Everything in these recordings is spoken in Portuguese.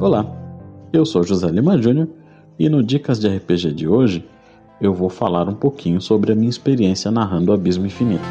Olá, eu sou José Lima Júnior e no Dicas de RPG de hoje eu vou falar um pouquinho sobre a minha experiência narrando Abismo Infinito.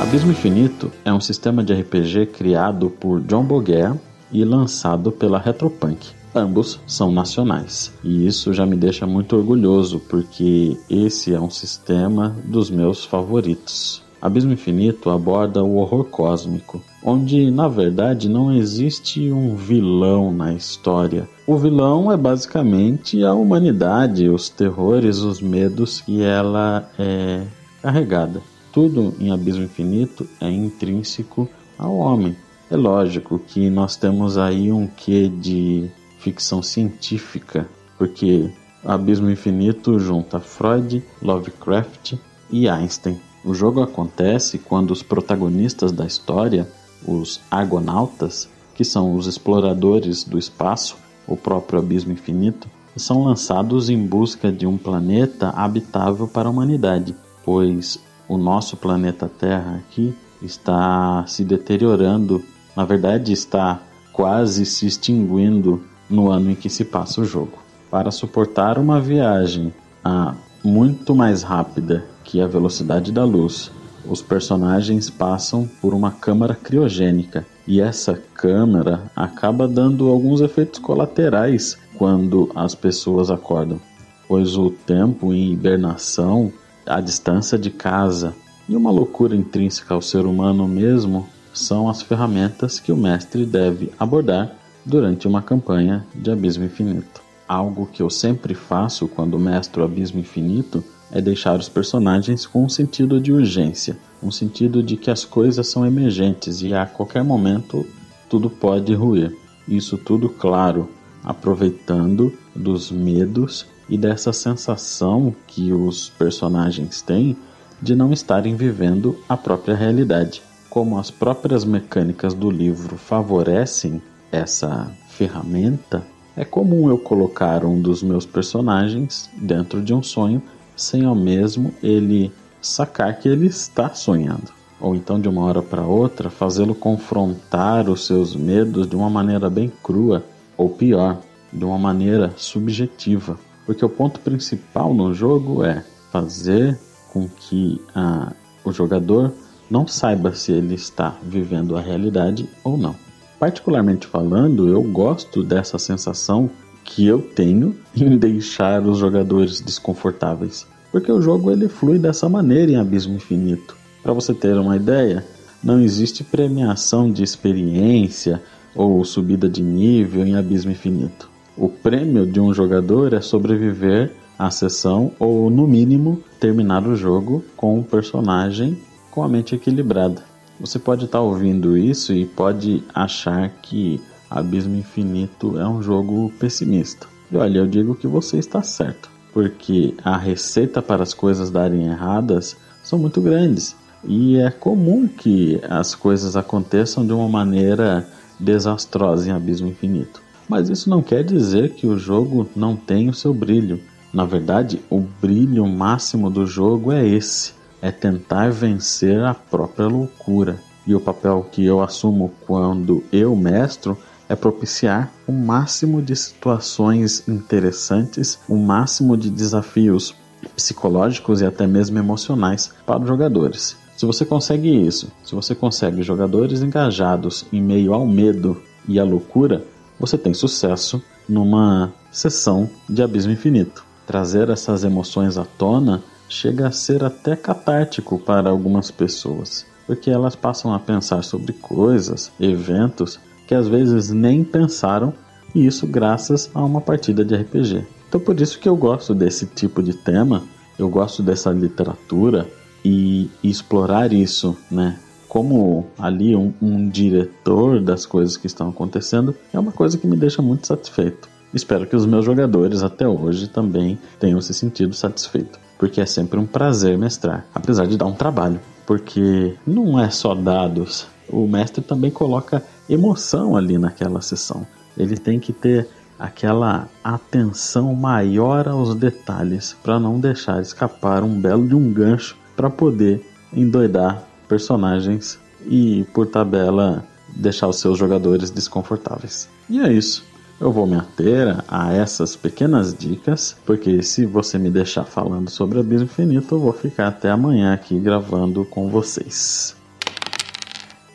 Abismo Infinito é um sistema de RPG criado por John Boguer e lançado pela Retropunk. Ambos são nacionais e isso já me deixa muito orgulhoso porque esse é um sistema dos meus favoritos. Abismo Infinito aborda o horror cósmico, onde na verdade não existe um vilão na história. O vilão é basicamente a humanidade, os terrores, os medos que ela é carregada. Tudo em Abismo Infinito é intrínseco ao homem. É lógico que nós temos aí um quê de ficção científica, porque Abismo Infinito junta Freud, Lovecraft e Einstein. O jogo acontece quando os protagonistas da história, os Argonautas, que são os exploradores do espaço, o próprio abismo infinito, são lançados em busca de um planeta habitável para a humanidade, pois o nosso planeta Terra aqui está se deteriorando, na verdade está quase se extinguindo no ano em que se passa o jogo. Para suportar uma viagem a muito mais rápida que a velocidade da luz, os personagens passam por uma câmara criogênica e essa câmara acaba dando alguns efeitos colaterais quando as pessoas acordam, pois o tempo em hibernação, a distância de casa e uma loucura intrínseca ao ser humano mesmo são as ferramentas que o mestre deve abordar durante uma campanha de Abismo Infinito. Algo que eu sempre faço quando mestro Abismo Infinito é deixar os personagens com um sentido de urgência, um sentido de que as coisas são emergentes e a qualquer momento tudo pode ruir. Isso tudo, claro, aproveitando dos medos e dessa sensação que os personagens têm de não estarem vivendo a própria realidade. Como as próprias mecânicas do livro favorecem essa ferramenta, é comum eu colocar um dos meus personagens dentro de um sonho sem ao mesmo ele sacar que ele está sonhando. Ou então, de uma hora para outra, fazê-lo confrontar os seus medos de uma maneira bem crua, ou pior, de uma maneira subjetiva. Porque o ponto principal no jogo é fazer com que ah, o jogador não saiba se ele está vivendo a realidade ou não. Particularmente falando, eu gosto dessa sensação que eu tenho em deixar os jogadores desconfortáveis, porque o jogo ele flui dessa maneira em Abismo Infinito. Para você ter uma ideia, não existe premiação de experiência ou subida de nível em Abismo Infinito. O prêmio de um jogador é sobreviver à sessão ou, no mínimo, terminar o jogo com um personagem com a mente equilibrada. Você pode estar tá ouvindo isso e pode achar que Abismo Infinito é um jogo pessimista. E olha, eu digo que você está certo, porque a receita para as coisas darem erradas são muito grandes e é comum que as coisas aconteçam de uma maneira desastrosa em Abismo Infinito. Mas isso não quer dizer que o jogo não tenha o seu brilho. Na verdade, o brilho máximo do jogo é esse é tentar vencer a própria loucura. E o papel que eu assumo quando eu mestro é propiciar o máximo de situações interessantes, o máximo de desafios psicológicos e até mesmo emocionais para os jogadores. Se você consegue isso, se você consegue jogadores engajados em meio ao medo e à loucura, você tem sucesso numa sessão de Abismo Infinito. Trazer essas emoções à tona chega a ser até catártico para algumas pessoas, porque elas passam a pensar sobre coisas, eventos que às vezes nem pensaram, e isso graças a uma partida de RPG. Então por isso que eu gosto desse tipo de tema, eu gosto dessa literatura e, explorar isso, né? Como ali um, um diretor das coisas que estão acontecendo é uma coisa que me deixa muito satisfeito. Espero que os meus jogadores até hoje também tenham se sentido satisfeitos porque é sempre um prazer mestrar, apesar de dar um trabalho, porque não é só dados. O mestre também coloca emoção ali naquela sessão. Ele tem que ter aquela atenção maior aos detalhes para não deixar escapar um belo de um gancho para poder endoidar personagens e, por tabela, deixar os seus jogadores desconfortáveis. E é isso. Eu vou me ater a essas pequenas dicas, porque se você me deixar falando sobre Abismo Infinito, eu vou ficar até amanhã aqui gravando com vocês.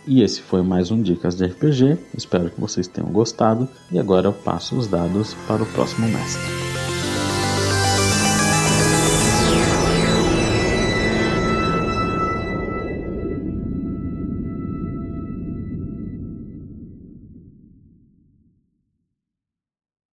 E esse foi mais um Dicas de RPG. Espero que vocês tenham gostado. E agora eu passo os dados para o próximo mestre.